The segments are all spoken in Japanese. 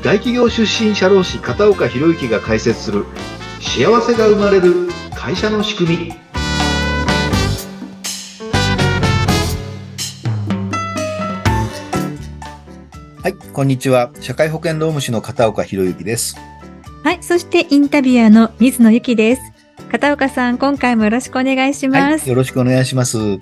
大企業出身社労士片岡博之が解説する幸せが生まれる会社の仕組み。はいこんにちは。社会保険労務士の片岡博之です。はいそしてインタビュアーの水野由紀です。片岡さん今回もよろしくお願いします、はい、よろしくお願いします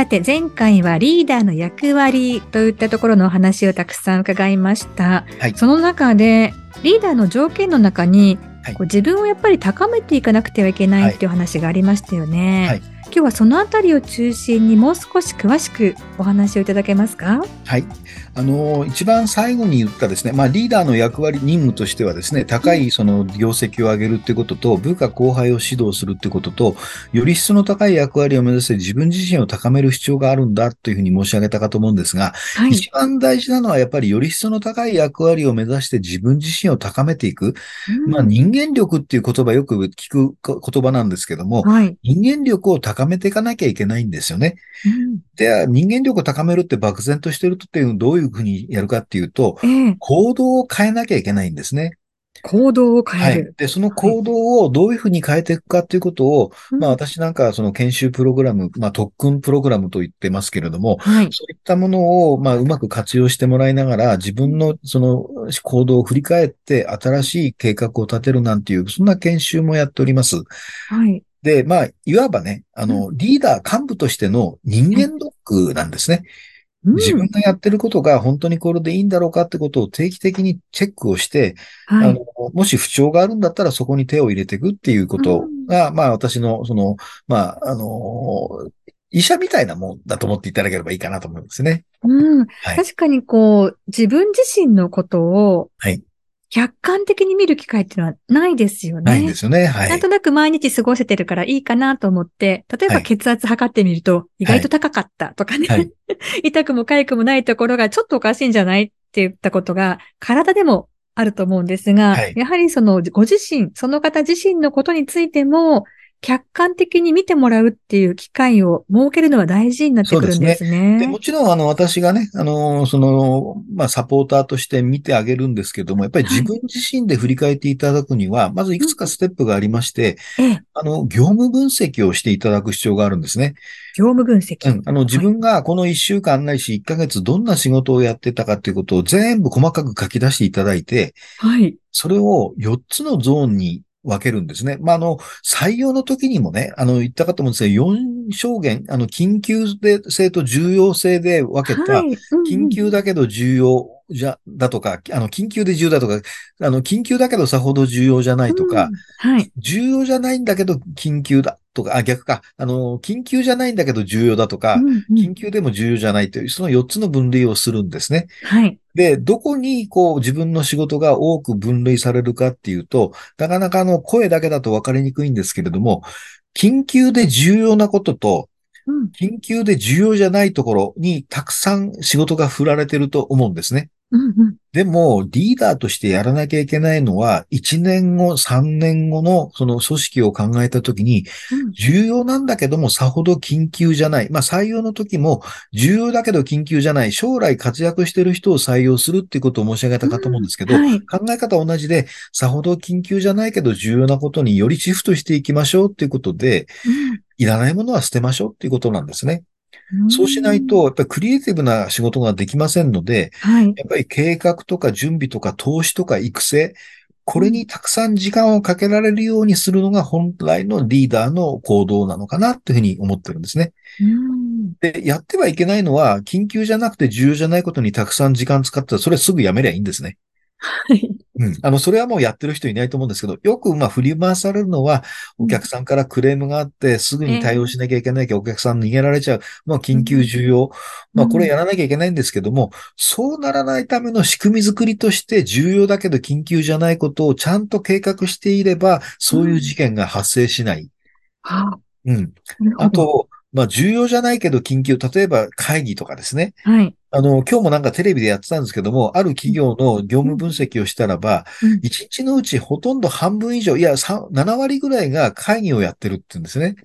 さて、前回はリーダーの役割といったところのお話をたくさん伺いました。はいその中で、リーダーの条件の中に、はいこう自分をやっぱり高めていかなくてはいけないっていう話がありましたよね。はい今日はそのあたりを中心にもう少し詳しくお話をいただけますか？はい。あの、一番最後に言ったですね、まあ、リーダーの役割、任務としてはですね、高いその業績を上げるってことと、部下後輩を指導するってことと、より質の高い役割を目指して自分自身を高める必要があるんだというふうに申し上げたかと思うんですが、はい。一番大事なのはやっぱりより質の高い役割を目指して自分自身を高めていく。うんまあ、人間力っていう言葉よく聞く言葉なんですけども、はい。人間力を高めていかなきゃいけないんですよね。うんでは、人間力を高めるって漠然としてるとっていうのはどういうふうにやるかっていうと、ええ行動を変えなきゃいけないんですね。行動を変はえる。い。で、その行動をどういうふうに変えていくかっていうことを、まあうん私なんかはその研修プログラム、まあ特訓プログラムと言ってますけれども、はい。そういったものを、まあ、うまく活用してもらいながら、自分のその行動を振り返って、新しい計画を立てるなんていう、そんな研修もやっております。はい。で、まあ、いわばね、あの、リーダー幹部としての人間ドックなんですね。うん自分がやってることが本当にこれでいいんだろうかってことを定期的にチェックをして、はいあの。、もし不調があるんだったらそこに手を入れていくっていうことが、まあ私の、その、まあ、あの、医者みたいなもんだと思っていただければいいかなと思うんですね。うん。はい。確かにこう、自分自身のことをはい、客観的に見る機会っていうのはないですよね。ないんですよね。はいなんと。なく毎日過ごせてるからいいかなと思って、例えばはい血圧測ってみると意外と高かったとかね、はい 痛くも痒くもないところがちょっとおかしいんじゃないって言ったことが体でもあると思うんですが、はいやはりそのご自身、その方自身のことについても客観的に見てもらうっていう機会を設けるのは大事になってくるんですね。でもちろん、あの、私がね、あの、その、まあ、サポーターとして見てあげるんですけども、やっぱり自分自身で振り返っていただくには、まずいくつかステップがありまして、ええ、あの、業務分析をしていただく必要があるんですね。業務分析。うん。あの、自分がこの1週間ないし1ヶ月どんな仕事をやってたかっていうことを全部細かく書き出していただいて、はい。それを4つのゾーンに分けるんですね。まあ、あの、採用の時にもね、あの、言ったかと思うんですが、4証言、あの、緊急性と重要性で分けたは、い。うんうん緊急だけど重要じゃ、だとか、あの、緊急で重要だとか、あの、緊急だけどさほど重要じゃないとか、うんはい。重要じゃないんだけど緊急だとか、あ、逆か、あの、緊急じゃないんだけど重要だとか、うんうん緊急でも重要じゃないという、その4つの分類をするんですね。はい。で、どこにこう自分の仕事が多く分類されるかっていうと、なかなかあの声だけだと分かりにくいんですけれども、緊急で重要なことと、うん緊急で重要じゃないところにたくさん仕事が振られてると思うんですね。うんうんでも、リーダーとしてやらなきゃいけないのは、1年後、3年後のその組織を考えたときに、うん重要なんだけどもさほど緊急じゃない。まあ採用の時も重要だけど緊急じゃない。将来活躍してる人を採用するっていうことを申し上げたかと思うんですけど、はい。考え方は同じで、さほど緊急じゃないけど重要なことによりシフトしていきましょうっていうことで、いらないものは捨てましょうっていうことなんですね。んそうしない、と、やっぱりクリエイティブな仕事ができませんので、はい。やっぱり計画とか準備とか投資とか育成、これにたくさん時間をかけられるようにするのが本来のリーダーの行動なのかなというふうに思ってるんですね。うんで、やってはいけないのは、緊急じゃなくて重要じゃないことにたくさん時間使ったら、それすぐやめりゃいいんですね。はい。うん。あの、それはもうやってる人いないと思うんですけど、よくまあ振り回されるのは、お客さんからクレームがあって、すぐに対応しなきゃいけないけど、お客さん逃げられちゃう。まあ、緊急重要。まあ、これやらなきゃいけないんですけども、そうならないための仕組み作りとして、重要だけど緊急じゃないことをちゃんと計画していれば、そういう事件が発生しない。はうん。あ、と、まあ、重要じゃないけど緊急、例えば会議とかですね。はい。あの、今日もなんかテレビでやってたんですけども、ある企業の業務分析をしたらば、うん1日のうちほとんど半分以上、いや、3 7割ぐらいが会議をやってるって言うんですね。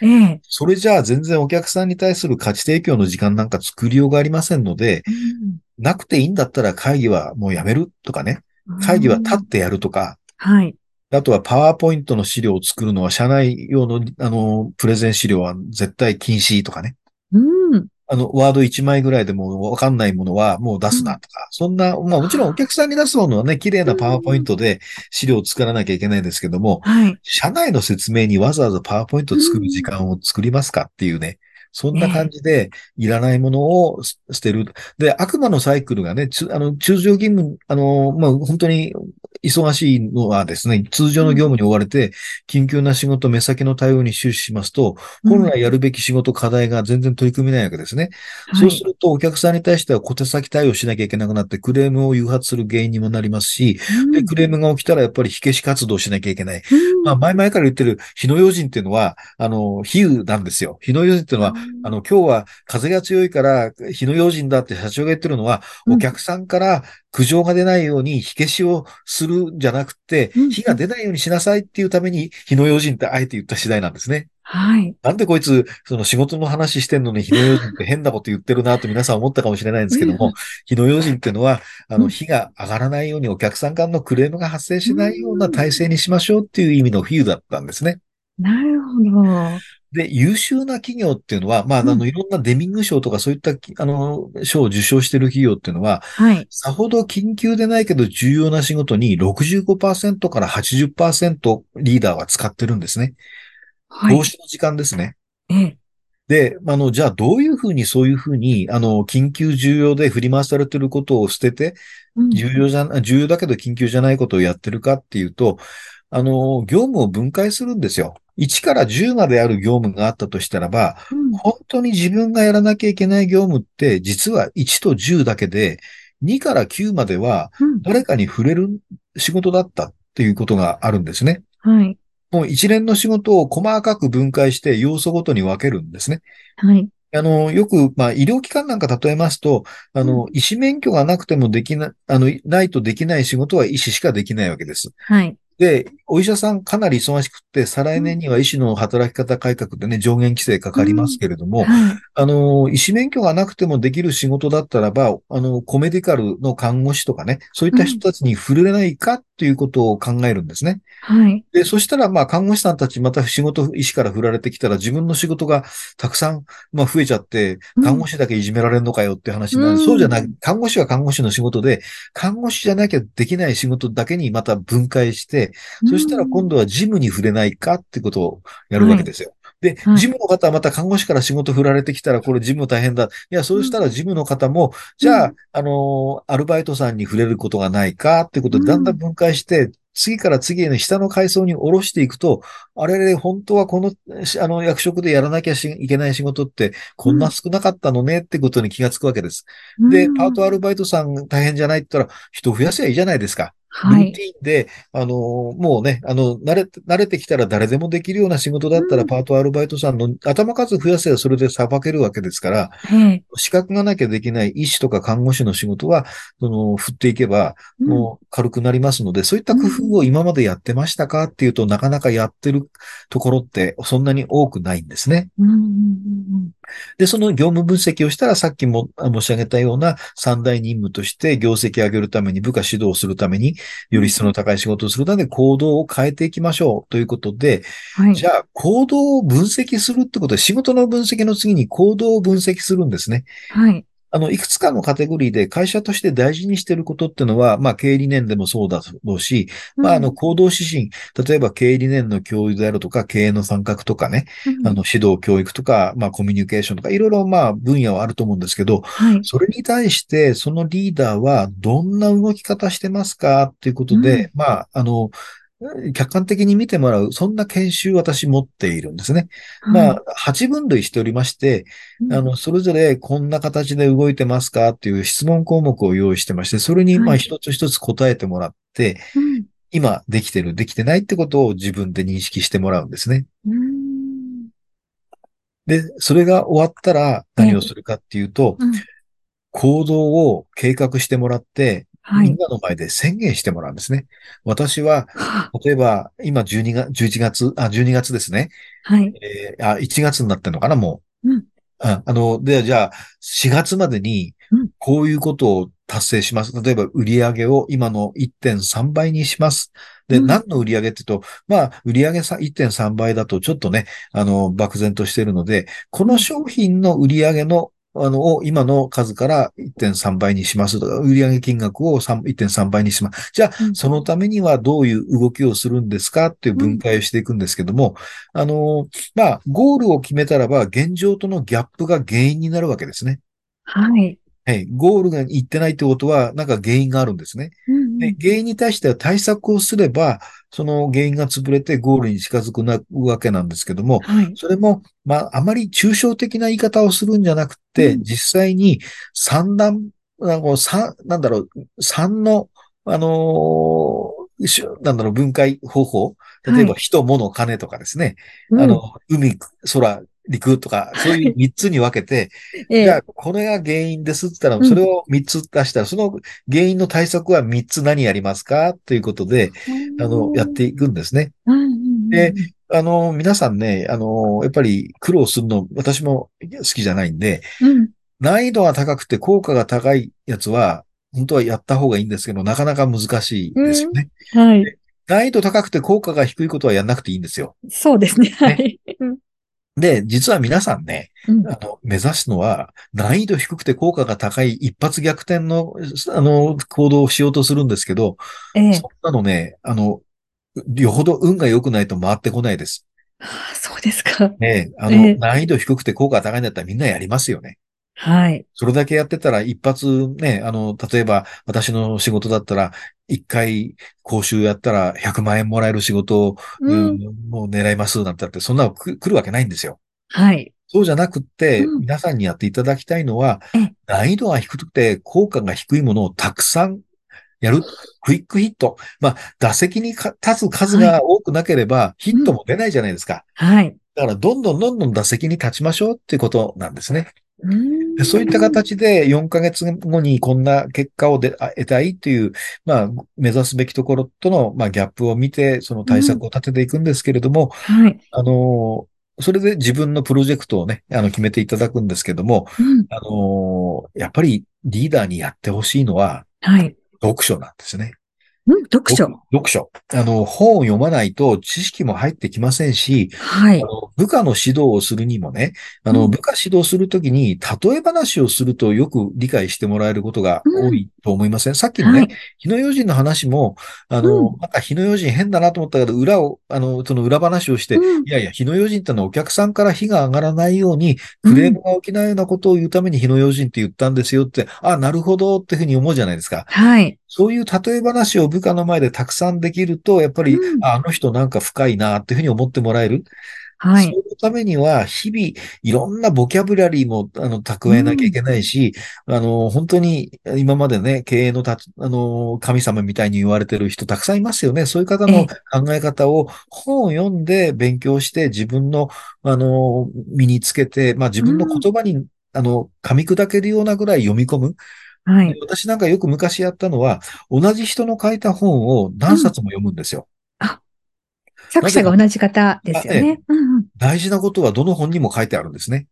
ええ。それじゃあ全然お客さんに対する価値提供の時間なんか作りようがありませんので、うんなくていいんだったら会議はもうやめるとかね。会議は立ってやるとか。はい。あとはパワーポイントの資料を作るのは社内用の、あの、プレゼン資料は絶対禁止とかね。うん。あの、ワード1枚ぐらいでもわかんないものはもう出すなとか、そんな、まあもちろんお客さんに出すものはね、綺麗なパワーポイントで資料を作らなきゃいけないんですけども、はい。社内の説明にわざわざパワーポイントを作る時間を作りますかっていうね、そんな感じで、いらないものを捨てる。で、悪魔のサイクルがね、つあの、通常勤務、あの、まあ、本当に忙しいのはですね、通常の業務に追われて、緊急な仕事、目先の対応に終始しますと、本来やるべき仕事、課題が全然取り組めないわけですね。そうすると、お客さんに対しては小手先対応しなきゃいけなくなって、クレームを誘発する原因にもなりますし、で、クレームが起きたらやっぱり火消し活動しなきゃいけない。まあ、前々から言ってる火の用心っていうのは、あの、比喩なんですよ。火の用心っていうのは、あの、今日は風が強いから火の用心だって社長が言ってるのは、お客さんから苦情が出ないように火消しをするんじゃなくて、火が出ないようにしなさいっていうために火の用心ってあえて言った次第なんですね。はい。なんでこいつ、その仕事の話してんのに火の用心って変なこと言ってるなと皆さん思ったかもしれないんですけども、火の用心っていうのは、あの、火が上がらないようにお客さんからのクレームが発生しないような体制にしましょうっていう意味の比喩だったんですね。なるほど。で、優秀な企業っていうのは、まあ、あの、いろんなデミング賞とかそういった、あの、賞を受賞している企業っていうのは、はい。さほど緊急でないけど重要な仕事に65%から80%リーダーは使ってるんですね。はい。投資の時間ですね。ええ。で、あの、じゃあどういうふうにそういうふうに、あの、緊急重要で振り回されてることを捨てて、重要じゃ、重要だけど緊急じゃないことをやってるかっていうと、あの、業務を分解するんですよ。1から10まである業務があったとしたらば、うん本当に自分がやらなきゃいけない業務って、実は1と10だけで、2から9まではうん誰かに触れる仕事だったっていうことがあるんですね。はい。もう一連の仕事を細かく分解して要素ごとに分けるんですね。はい。あの、よく、まあ、医療機関なんか例えますと、あの、医師免許がなくてもできな、あの、ないとできない仕事は医師しかできないわけです。はい。で、お医者さんかなり忙しくって、再来年には医師の働き方改革でね、上限規制かかりますけれども、はい。あの、医師免許がなくてもできる仕事だったらば、あの、コメディカルの看護師とかね、そういった人たちに触れないかっていうことを考えるんですね。はい。で、そしたら、まあ、看護師さんたちまた仕事、医師から振られてきたら自分の仕事がたくさん、まあ、増えちゃって、看護師だけいじめられるのかよって話になる。うんそうじゃない。看護師は看護師の仕事で、看護師じゃなきゃできない仕事だけにまた分解して、そしたら今度は事務に触れないかってことをやるわけですよ。で、はい事務の方はまた看護師から仕事振られてきたら、これ事務大変だ。いや、そうしたら事務の方も、じゃあ、あのーアルバイトさんに触れることがないかってことで、だんだん分解して、次から次への下の階層に下ろしていくと、あれれ、本当はこの、しあの、役職でやらなきゃしいけない仕事って、こんな少なかったのねってことに気がつくわけです。で、パートアルバイトさん大変じゃないって言ったら、人増やせばいいじゃないですか。ルはい。ーティンで、あの、もうね、あの、慣れ、慣れてきたら誰でもできるような仕事だったら、うんパートアルバイトさんの頭数増やせばそれで裁けるわけですから、ええ。資格がなきゃできない医師とか看護師の仕事は、その、振っていけば、うんもう軽くなりますので、そういった工夫を今までやってましたかっていうと、なかなかやってるところってそんなに多くないんですね。うんうんうんで、その業務分析をしたら、さっきも申し上げたような三大任務として、業績を上げるために、部下指導するために、より質の高い仕事をするために行動を変えていきましょうということで、はい。じゃあ、行動を分析するってことで、仕事の分析の次に行動を分析するんですね。はい。あの、いくつかのカテゴリーで会社として大事にしていることっていうのは、まあ、経営理念でもそうだろうし、まあ、あの、行動指針、例えば経営理念の共有であるとか、経営の参画とかね、うん、あの、指導教育とか、まあ、コミュニケーションとか、いろいろ、まあ、分野はあると思うんですけど、はい。それに対して、そのリーダーはどんな動き方してますかっていうことで、まあ、あの、客観的に見てもらう、そんな研修私持っているんですね。まあ、8分類しておりまして、あの、それぞれこんな形で動いてますか？っていう質問項目を用意してまして、それに、まあ、一つ一つ答えてもらって、うん。今できてる、できてないってことを自分で認識してもらうんですね。うん。で、それが終わったら何をするかっていうと、うん。行動を計画してもらって、はい。みんなの前で宣言してもらうんですね。私は、は例えば、今12月、11月、あ、12月ですね。はい。えーあ、1月になってんのかな、もう。うんああの、で、じゃあ、4月までにうん、こういうことを達成します。例えば売上を今の1.3倍にします。で、うん何の売上って言うと、まあ、売上さ1.3倍だとちょっとね、あの、漠然としているので、この商品の売上の、あの、を今の数から1.3倍にしますとか、売上金額を3 1.3倍にします。じゃあ、うんそのためにはどういう動きをするんですかっていう分解をしていくんですけども、あの、まあ、ゴールを決めたらば、現状とのギャップが原因になるわけですね。はい。はい。ゴールがいってないってことは、なんか原因があるんですね。うんうんで、原因に対しては対策をすれば、その原因が潰れてゴールに近づくなわけなんですけども、はい。それも、まあ、あまり抽象的な言い方をするんじゃなくて、うん実際に三段、あの、三、なんだろう、三の、あのーしなんだろう、分解方法。例えば、はい人、物、金とかですね。うんあの、海、空、陸とか、そういう三つに分けて、ええじゃあ、これが原因ですって言ったら、うんそれを3つ出したら、その原因の対策は3つ何やりますか？ということで、あの、やっていくんですね。うんうんうんであの、皆さんね、あの、やっぱり苦労するの、私も好きじゃないんで、うん難易度が高くて効果が高いやつは、本当はやった方がいいんですけど、なかなか難しいですよね。はい。難易度高くて効果が低いことはやんなくていいんですよ。そうですね。はい。うんで、実は皆さんね、うんあの、目指すのは、難易度低くて効果が高い一発逆転の、あの、行動をしようとするんですけど、ええそんなのね、あの、よほど運が良くないと回ってこないです。はあそうですか。ねあええの、難易度低くて効果が高いんだったらみんなやりますよね。はい。それだけやってたら一発ね、あの、例えば私の仕事だったら、一回講習やったら100万円もらえる仕事を、ううんん。もう狙いますなんて言って、そんなの来来るわけないんですよ。はい。そうじゃなくって、うん皆さんにやっていただきたいのはええ、難易度が低くて効果が低いものをたくさんやる。クイックヒット。まあ、打席にか立つ数が多くなければ、ヒットも出ないじゃないですか。はい。だから、どんどんどんどん打席に立ちましょうっていうことなんですね。でそういった形で4ヶ月後にこんな結果を得たいっていう、まあ、目指すべきところとの、まあ、ギャップを見て、その対策を立てていくんですけれども、はい。あの、それで自分のプロジェクトをね、あの、決めていただくんですけども、うん。あの、やっぱりリーダーにやってほしいのははい。読書なんですね。うん、読書。読書。あの、本を読まないと知識も入ってきませんし、はいあ。の部下の指導をするにもね、あの、うん部下指導するときに、例え話をするとよく理解してもらえることが多いと思いません、さっきのね、はい。日の用心の話も、あの、うなんか日の用心変だなと思ったけど、裏を、あの、その裏話をして、うんいやいや、日の用心ってのはお客さんから火が上がらないように、クレームが起きないようなことを言うために日の用心って言ったんですよって、あ、なるほどっていうふうに思うじゃないですか。はい。そういう例え話を部下の前でたくさんできると、やっぱり、うんああの人なんか深いなっていうふうに思ってもらえる。はい。そういうためには、日々、いろんなボキャブラリーも、あの、蓄えなきゃいけないし、あの、本当に、今までね、経営のたつ、あの、神様みたいに言われてる人たくさんいますよね。そういう方のええ考え方を本を読んで勉強して、自分の、あの、身につけて、まあ自分の言葉に、あの、噛み砕けるようなぐらい読み込む。はい。私なんかよく昔やったのは、同じ人の書いた本を何冊も読むんですよ。作者が同じ方ですよね。うんうん。大事なことはどの本にも書いてあるんですね。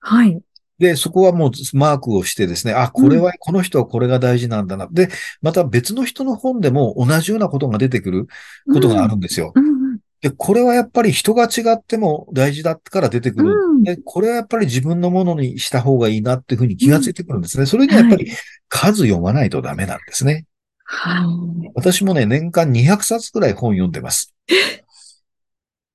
はい。で、そこはもうマークをしてですね、あ、これは、この人はこれが大事なんだな。で、また別の人の本でも同じようなことが出てくることがあるんですよ。うんうん。で、これはやっぱり人が違っても大事だから出てくる。うんで、これはやっぱり自分のものにした方がいいなっていうふうに気がついてくるんですね。それにはやっぱり数読まないとダメなんですね。はい。私もね、年間200冊くらい本読んでます。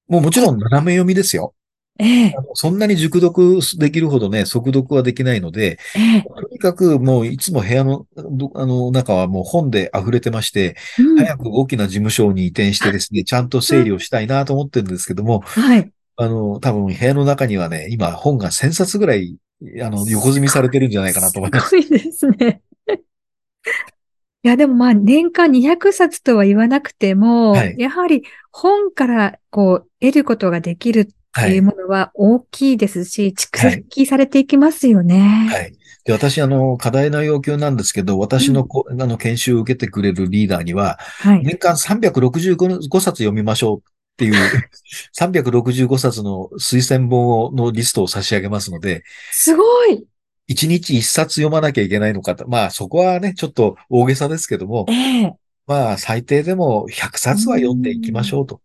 もうもちろん斜め読みですよ。ええそんなに熟読できるほどね、速読はできないので、ええとにかくもういつも部屋の、どあの中はもう本で溢れてまして、うん早く大きな事務所に移転してですね、ちゃんと整理をしたいなと思ってるんですけども、はい。あの、多分部屋の中にはね、今本が1000冊ぐらい、あの、横積みされてるんじゃないかなと思います。すごいですね。いや、でもまあ、年間200冊とは言わなくても、はいやはり本からこう、得ることができるってはい。いうものは大きいですし、蓄はい積されていきますよね。はい。で、私、あの、課題の要求なんですけど、私のこ、あの、研修を受けてくれるリーダーには、はい。年間365冊読みましょうっていう、365冊の推薦本をのリストを差し上げますので、すごい一日一冊読まなきゃいけないのかと。まあそこはね、ちょっと大げさですけども、ええまあ最低でも100冊は読んでいきましょうと。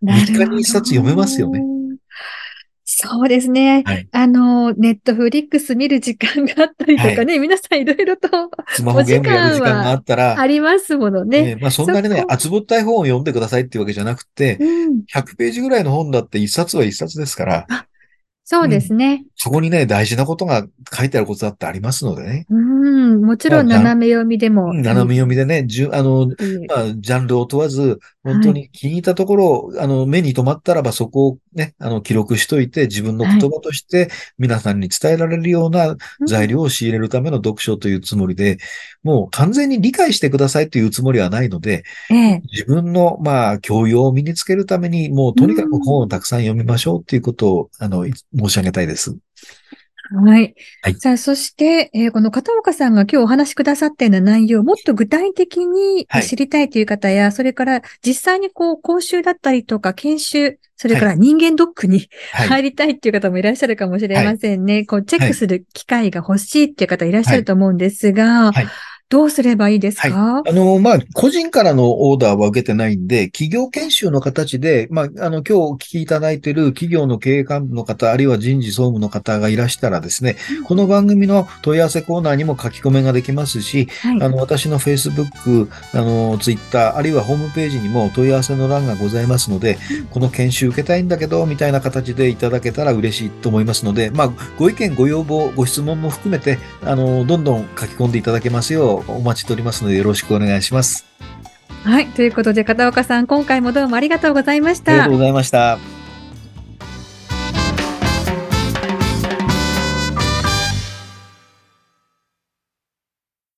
なるほど3日に1冊読めますよね。そうですね。はいあの、ネットフリックス見る時間があったりとかね、皆さんいろいろとスマホゲームやる時間があったら、ありますものね。えーまあそんなにね厚ぼったい本を読んでくださいっていうわけじゃなくて、うん、100ページぐらいの本だって1冊は1冊ですから、そうですね。そこにね、大事なことが書いてあることだってありますのでね。うん、もちろんまあ斜め読みでも。斜め読みでね、じゅあの、まあ、ジャンルを問わず、本当に気に入ったところを、あの、目に留まったらばそこをね、あの、記録しといて、自分の言葉として皆さんに伝えられるような材料を仕入れるための読書というつもりで、もう完全に理解してくださいというつもりはないので、ええ。自分の、まあ、教養を身につけるために、もうとにかく本をたくさん読みましょうっていうことを、あの、い申し上げたいです。はい。はい。さあ、そして、えーこの片岡さんが今日お話しくださったような内容をもっと具体的にはい。知りたいという方や、それから実際にこう、講習だったりとか研修、それから人間ドックにはい。入りたいっていう方もいらっしゃるかもしれませんね。こう、チェックする機会が欲しいっていう方いらっしゃると思うんですが、はいどうすればいいですか、あの、まあ、個人からのオーダーは受けてないんで、企業研修の形で、まあ、あの、今日お聞きいただいている企業の経営幹部の方、あるいは人事総務の方がいらしたらですね、この番組の問い合わせコーナーにも書き込めができますし、はい。あの、私の Facebook、あの、Twitter、あるいはホームページにも問い合わせの欄がございますので、この研修受けたいんだけど、みたいな形でいただけたら嬉しいと思いますので、まあ、ご意見、ご要望、ご質問も含めて、あの、どんどん書き込んでいただけますようお待ちしておりますので、よろしくお願いします。はい。ということで、片岡さん、今回もどうもありがとうございましたありがとう。ございました。